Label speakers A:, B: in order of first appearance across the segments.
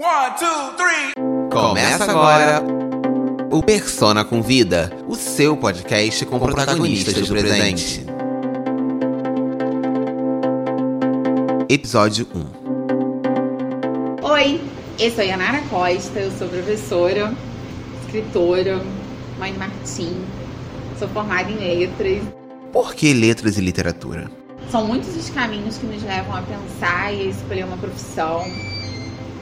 A: One, two, three.
B: Começa agora o Persona com Vida, o seu podcast com protagonistas do presente. Episódio 1
C: Oi, eu sou a Yanara Costa, eu sou professora, escritora, mãe de Martim, sou formada em letras.
B: Por que letras e literatura?
C: São muitos os caminhos que nos levam a pensar e a escolher uma profissão.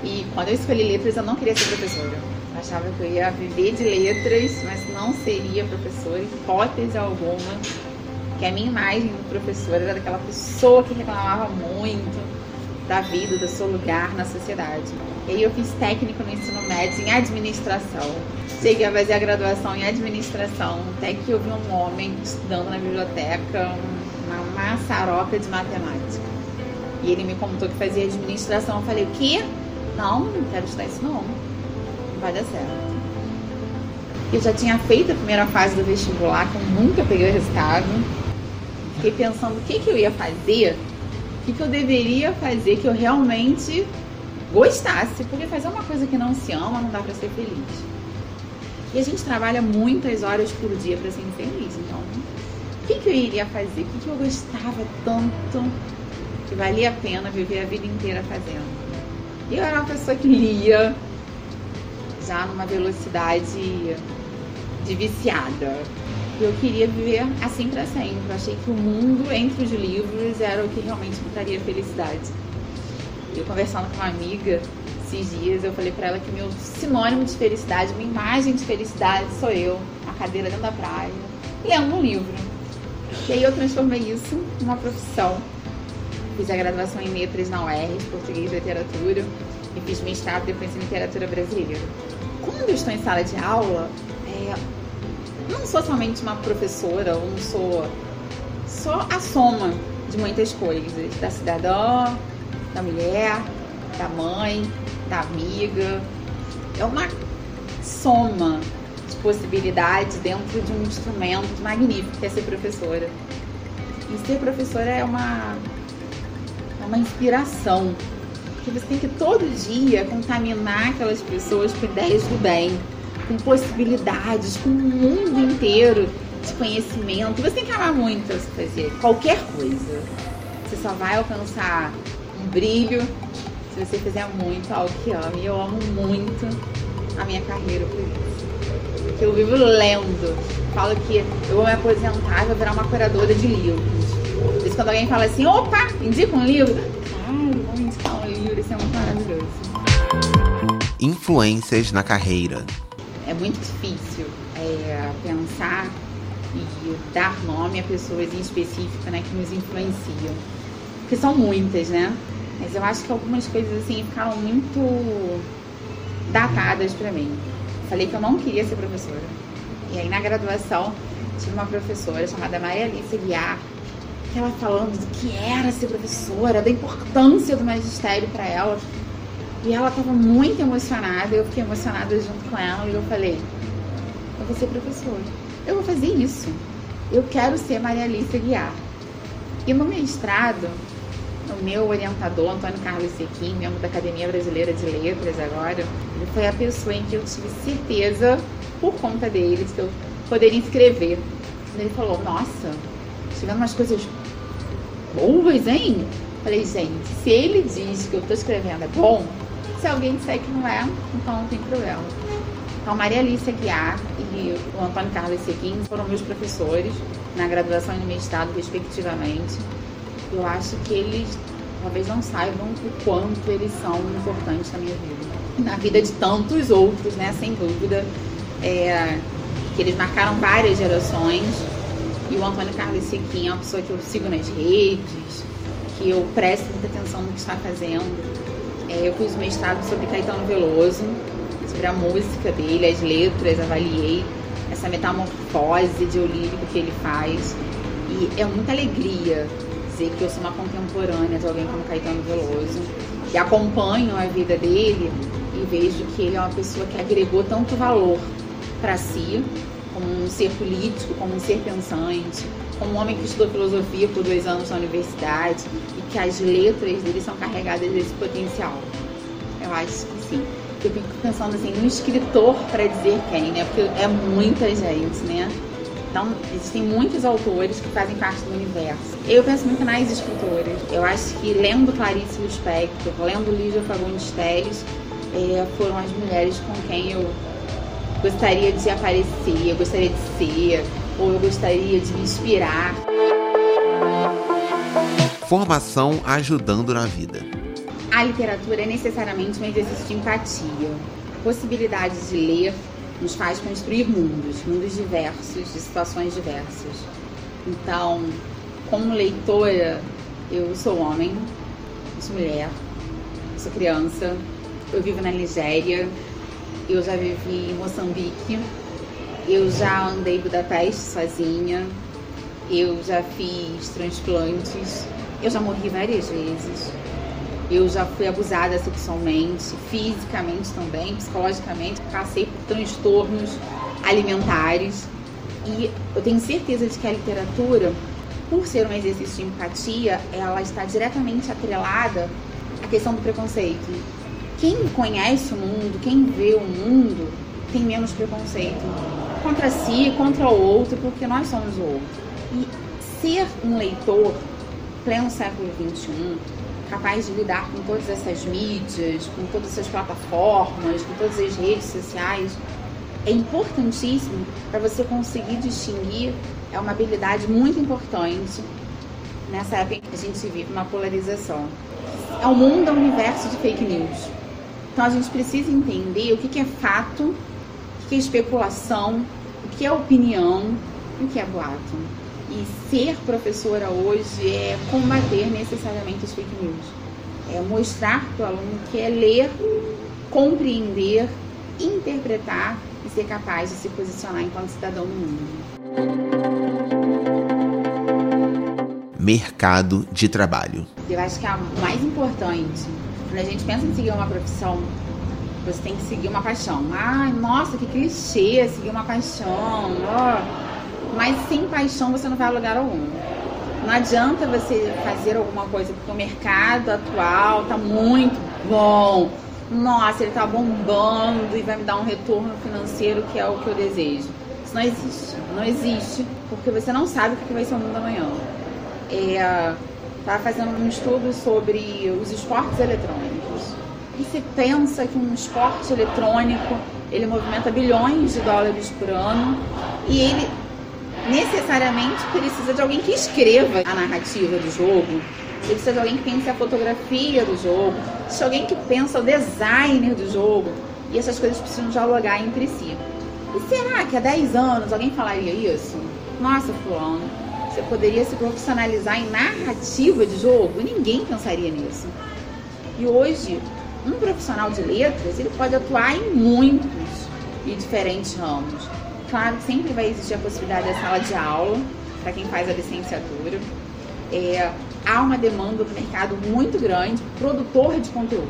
C: E quando eu escolhi letras, eu não queria ser professora. Achava que eu ia viver de letras, mas não seria professora, hipótese alguma. Que a minha imagem do professor era daquela pessoa que reclamava muito da vida, do seu lugar na sociedade. E aí eu fiz técnico no ensino médio em administração. Cheguei a fazer a graduação em administração, até que eu vi um homem estudando na biblioteca, uma maçaroca de matemática. E ele me contou que fazia administração. Eu falei, o quê? Não, não quero estudar isso não. Não vai dar certo. Eu já tinha feito a primeira fase do vestibular, que eu nunca peguei o resultado. Fiquei pensando o que, que eu ia fazer, o que, que eu deveria fazer que eu realmente gostasse, porque fazer uma coisa que não se ama não dá para ser feliz. E a gente trabalha muitas horas por dia para ser infeliz, então o que, que eu iria fazer? O que, que eu gostava tanto que valia a pena viver a vida inteira fazendo? Eu era uma pessoa que lia já numa velocidade de viciada. Eu queria viver assim para sempre. Eu achei que o mundo entre os livros era o que realmente me traria felicidade. Eu conversando com uma amiga esses dias, eu falei para ela que meu sinônimo de felicidade, minha imagem de felicidade sou eu, a cadeira dentro da praia, lendo um livro. E aí eu transformei isso numa profissão. Fiz a graduação em letras na UERJ, português e literatura, e fiz mestrado depois em literatura brasileira. Quando eu estou em sala de aula, é, não sou somente uma professora, ou não sou só a soma de muitas coisas, da cidadã, da mulher, da mãe, da amiga. É uma soma de possibilidades dentro de um instrumento magnífico que é ser professora. E ser professora é uma, uma inspiração. Porque você tem que todo dia contaminar aquelas pessoas com ideias do bem, com possibilidades, com o mundo inteiro de conhecimento. Você tem que amar muito fazer qualquer coisa. Você só vai alcançar um brilho se você fizer muito algo que ama. E eu amo muito a minha carreira por isso. Eu vivo lendo. Falo que eu vou me aposentar e vou virar uma curadora de livros. Por isso quando alguém fala assim, opa, indica um livro. Claro, vamos indicar um livro, isso é muito maravilhoso.
B: Influências na carreira.
C: É muito difícil é, pensar e dar nome a pessoas em específico né, que nos influenciam. Porque são muitas, né? Mas eu acho que algumas coisas assim ficaram muito datadas para mim. Falei que eu não queria ser professora. E aí na graduação tive uma professora chamada Maria Alice Guiar, ela falando do que era ser professora, da importância do magistério para ela. E ela estava muito emocionada, eu fiquei emocionada junto com ela e eu falei: eu vou ser professora, eu vou fazer isso. Eu quero ser Maria Alice Guiar. E no mestrado, o meu orientador, Antônio Carlos Sequim, membro da Academia Brasileira de Letras agora, ele foi a pessoa em que eu tive certeza, por conta dele, de que eu poderia escrever. Ele falou, nossa, escrevendo umas coisas boas, hein? Falei, gente, se ele diz que eu estou escrevendo é bom, se alguém disser que não é, então não tem problema. Então, Maria Alice Aguiar e o Antônio Carlos Sequim foram meus professores na graduação e no mestrado, respectivamente. Eu acho que eles talvez não saibam o quanto eles são importantes na minha vida. Na vida de tantos outros, né? Sem dúvida. É, que eles marcaram várias gerações. E o Antônio Carlos Sequim é uma pessoa que eu sigo nas redes, que eu presto muita atenção no que está fazendo. É, eu fiz um mestrado sobre Caetano Veloso, sobre a música dele, as letras, avaliei essa metamorfose ideolírica que ele faz. E é muita alegria dizer que eu sou uma contemporânea de alguém como Caetano Veloso, que acompanho a vida dele e vejo que ele é uma pessoa que agregou tanto valor para si, um ser político, como um ser pensante, como um homem que estudou filosofia por dois anos na universidade e que as letras dele são carregadas desse potencial. Eu acho que sim. Eu fico pensando assim, no escritor para dizer quem, né? Porque é muita gente, né? Então, existem muitos autores que fazem parte do universo. Eu penso muito nas escritoras. Eu acho que lendo Clarice Lispector, lendo Lígia Fagundes Telles, é, foram as mulheres com quem eu gostaria de aparecer, eu gostaria de ser, ou eu gostaria de me inspirar.
B: Formação ajudando na vida.
C: A literatura é necessariamente um exercício de empatia. A possibilidade de ler nos faz construir mundos, mundos diversos, de situações diversas. Então, como leitora, eu sou homem, sou mulher, sou criança, eu vivo na Nigéria, eu já vivi em Moçambique, eu já andei Budapeste sozinha, eu já fiz transplantes, eu já morri várias vezes. Eu já fui abusada sexualmente, fisicamente também, psicologicamente, passei por transtornos alimentares. E eu tenho certeza de que a literatura, por ser um exercício de empatia, ela está diretamente atrelada à questão do preconceito. Quem conhece o mundo, quem vê o mundo, tem menos preconceito contra si, contra o outro, porque nós somos o outro. E ser um leitor, pleno século XXI, capaz de lidar com todas essas mídias, com todas essas plataformas, com todas as redes sociais, é importantíssimo para você conseguir distinguir, é uma habilidade muito importante nessa época que a gente vive uma polarização. É o mundo, é um universo de fake news. Então a gente precisa entender o que é fato, o que é especulação, o que é opinião e o que é boato. E ser professora hoje é combater necessariamente os fake news. É mostrar para o aluno que é ler, compreender, interpretar e ser capaz de se posicionar enquanto cidadão no mundo.
B: Mercado de trabalho.
C: Eu acho que é o mais importante, quando a gente pensa em seguir uma profissão, você tem que seguir uma paixão. Ai, nossa, que clichê, seguir uma paixão. Oh mas sem paixão você não vai a lugar algum. Não adianta você fazer alguma coisa porque o mercado atual tá muito bom. Nossa, ele tá bombando e vai me dar um retorno financeiro que é o que eu desejo. Isso não existe. Não existe porque você não sabe o que vai ser o mundo amanhã. É, tá fazendo um estudo sobre os esportes eletrônicos. E se pensa que um esporte eletrônico ele movimenta bilhões de dólares por ano e ele necessariamente precisa de alguém que escreva a narrativa do jogo. Precisa de alguém que pense a fotografia do jogo, de alguém que pensa o designer do jogo. E essas coisas precisam dialogar entre si. E será que há 10 anos alguém falaria isso? Nossa, fulano, você poderia se profissionalizar em narrativa de jogo? Ninguém pensaria nisso. E hoje, um profissional de letras, ele pode atuar em muitos e diferentes ramos. Claro sempre vai existir a possibilidade da sala de aula para quem faz a licenciatura. É, há uma demanda do mercado muito grande, produtor de conteúdo.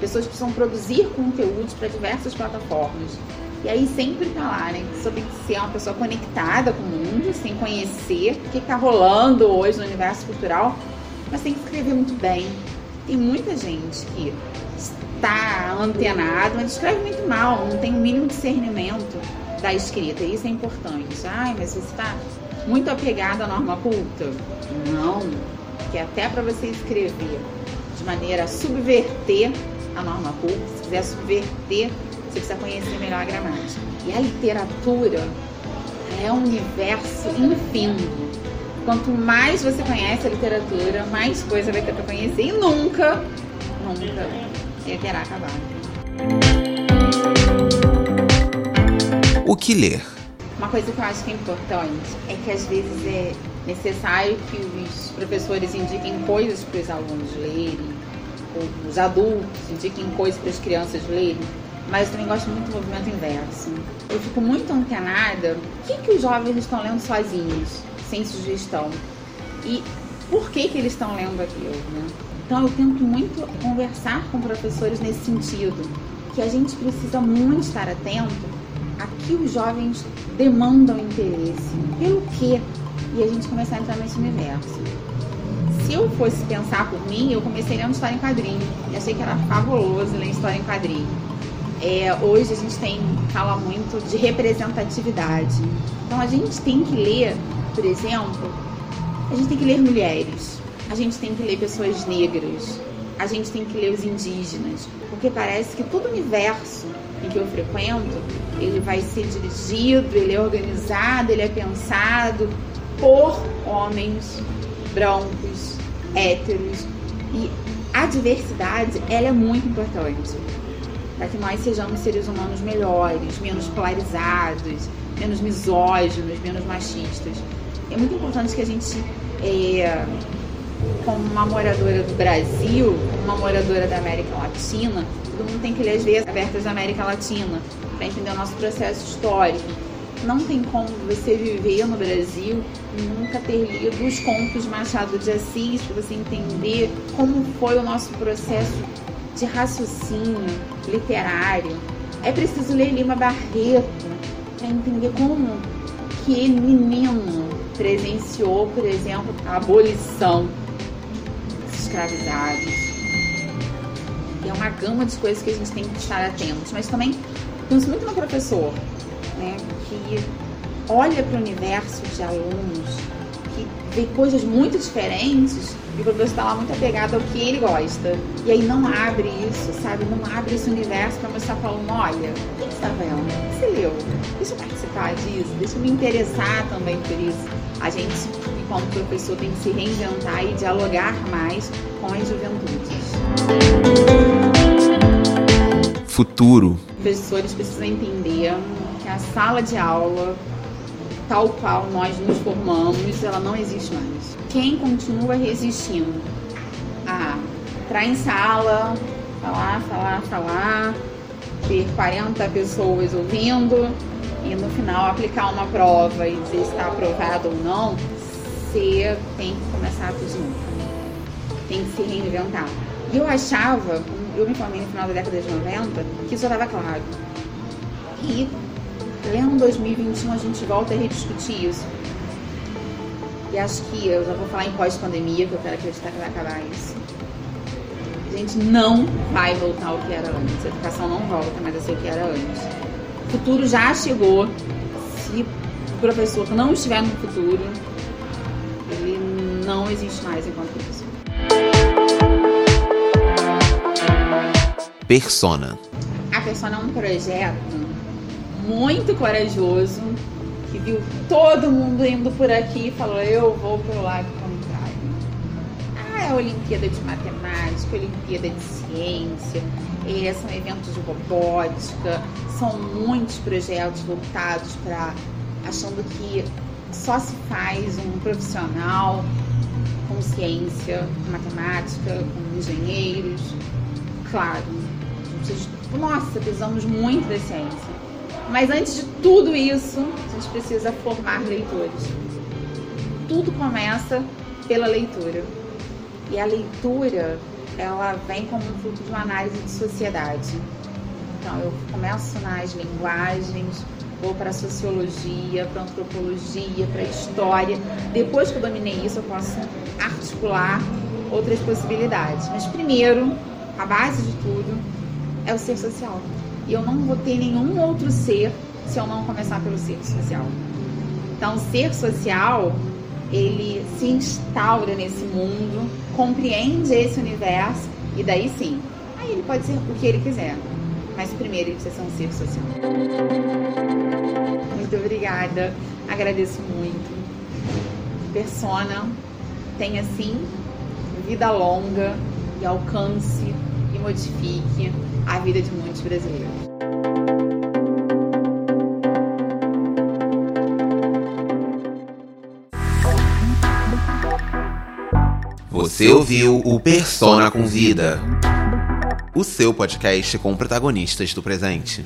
C: Pessoas precisam produzir conteúdos para diversas plataformas. E aí sempre tá lá, né? Você tem que ser uma pessoa conectada com o mundo, sem conhecer o que está rolando hoje no universo cultural, mas tem que escrever muito bem. Tem muita gente que está antenado, mas escreve muito mal, não tem o mínimo discernimento da escrita. Isso é importante. Ai, mas você está muito apegado à norma culta? Não, que até para você escrever de maneira a subverter a norma culta, se quiser subverter, você precisa conhecer melhor a gramática. E a literatura é um universo infindo. Quanto mais você conhece a literatura, mais coisa vai ter para conhecer e nunca, nunca terá acabado.
B: O que ler?
C: Uma coisa que eu acho que é importante é que às vezes é necessário que os professores indiquem coisas para os alunos lerem, os adultos indiquem coisas para as crianças lerem, mas eu também gosto muito do movimento inverso. Eu fico muito antenada o que, que os jovens estão lendo sozinhos, sem sugestão, e por que, que eles estão lendo aquilo, né? Então eu tento muito conversar com professores nesse sentido, que a gente precisa muito estar atento aqui os jovens demandam interesse. Pelo quê? E a gente começar a entrar nesse universo. se eu fosse pensar por mim, eu comecei lendo história em quadrinho. E achei que era fabuloso ler história em quadrinho. É, hoje a gente tem fala muito de representatividade. Então a gente tem que ler, por exemplo, a gente tem que ler mulheres, a gente tem que ler pessoas negras, a gente tem que ler os indígenas, porque parece que todo o universo em que eu frequento, ele vai ser dirigido, ele é organizado, ele é pensado por homens brancos, héteros. E a diversidade, ela é muito importante para que nós sejamos seres humanos melhores, menos polarizados, menos misóginos, menos machistas. É muito importante que a gente, é, como uma moradora do Brasil, como uma moradora da América Latina, todo mundo tem que ler as veias abertas da América Latina para entender o nosso processo histórico não tem como você viver no Brasil e nunca ter lido os contos Machado de Assis para você entender como foi o nosso processo de raciocínio literário. É preciso ler Lima Barreto para entender como que menino, presenciou, por exemplo, a abolição dos escravizados. é uma gama de coisas que a gente tem que estar atentos. Mas também penso muito no professor né, que olha para o universo de alunos, vê coisas muito diferentes e o professor está lá muito apegado ao que ele gosta. E aí não abre isso, sabe? Não abre esse universo para mostrar para o aluno, olha, o que você está vendo? O que você leu? Deixa eu participar disso, deixa eu me interessar também por isso. A gente, como professor, tem que se reinventar e dialogar mais com as juventudes.
B: Futuro.
C: Os professores precisam entender que a sala de aula, tal qual nós nos formamos, ela não existe mais. Quem continua resistindo a entrar em sala, falar, falar, falar, ter 40 pessoas ouvindo e no final aplicar uma prova e dizer se está aprovado ou não, você tem que começar tudo de novo. Tem que se reinventar. E eu achava, eu me formei no final da década de 90, que isso estava claro. E Pleno 2021 a gente volta a rediscutir isso. E acho que eu já vou falar em pós-pandemia, que eu quero acreditar que vai acabar isso. A gente não vai voltar ao que era antes. A educação não volta, mas a ser o que era antes. O futuro já chegou. Se o professor não estiver no futuro, ele não existe mais enquanto isso.
B: Persona.
C: A Persona é um projeto muito corajoso, que viu todo mundo indo por aqui e falou: eu vou pro lado contrário. Ah, é a Olimpíada de Matemática, Olimpíada de Ciência, é, são eventos de robótica, são muitos projetos voltados para achando que só se faz um profissional com ciência, com matemática, com engenheiros. Claro, nossa, precisamos muito da ciência. Mas antes de tudo isso, a gente precisa formar leitores. Tudo começa pela leitura. E a leitura, ela vem como um fruto de uma análise de sociedade. Então, eu começo nas linguagens, vou para a sociologia, para a antropologia, para a história. Depois que eu dominei isso, eu posso articular outras possibilidades. Mas primeiro, a base de tudo é o ser social. E eu não vou ter nenhum outro ser se eu não começar pelo ser social. Então, o ser social, ele se instaura nesse mundo, compreende esse universo e daí sim, aí ele pode ser o que ele quiser. Mas primeiro ele precisa ser um ser social. Muito obrigada, agradeço muito. Persona tenha sim vida longa e alcance e modifique a vida de muitos brasileiros.
B: Você ouviu o Persona com Vida, o seu podcast com protagonistas do presente.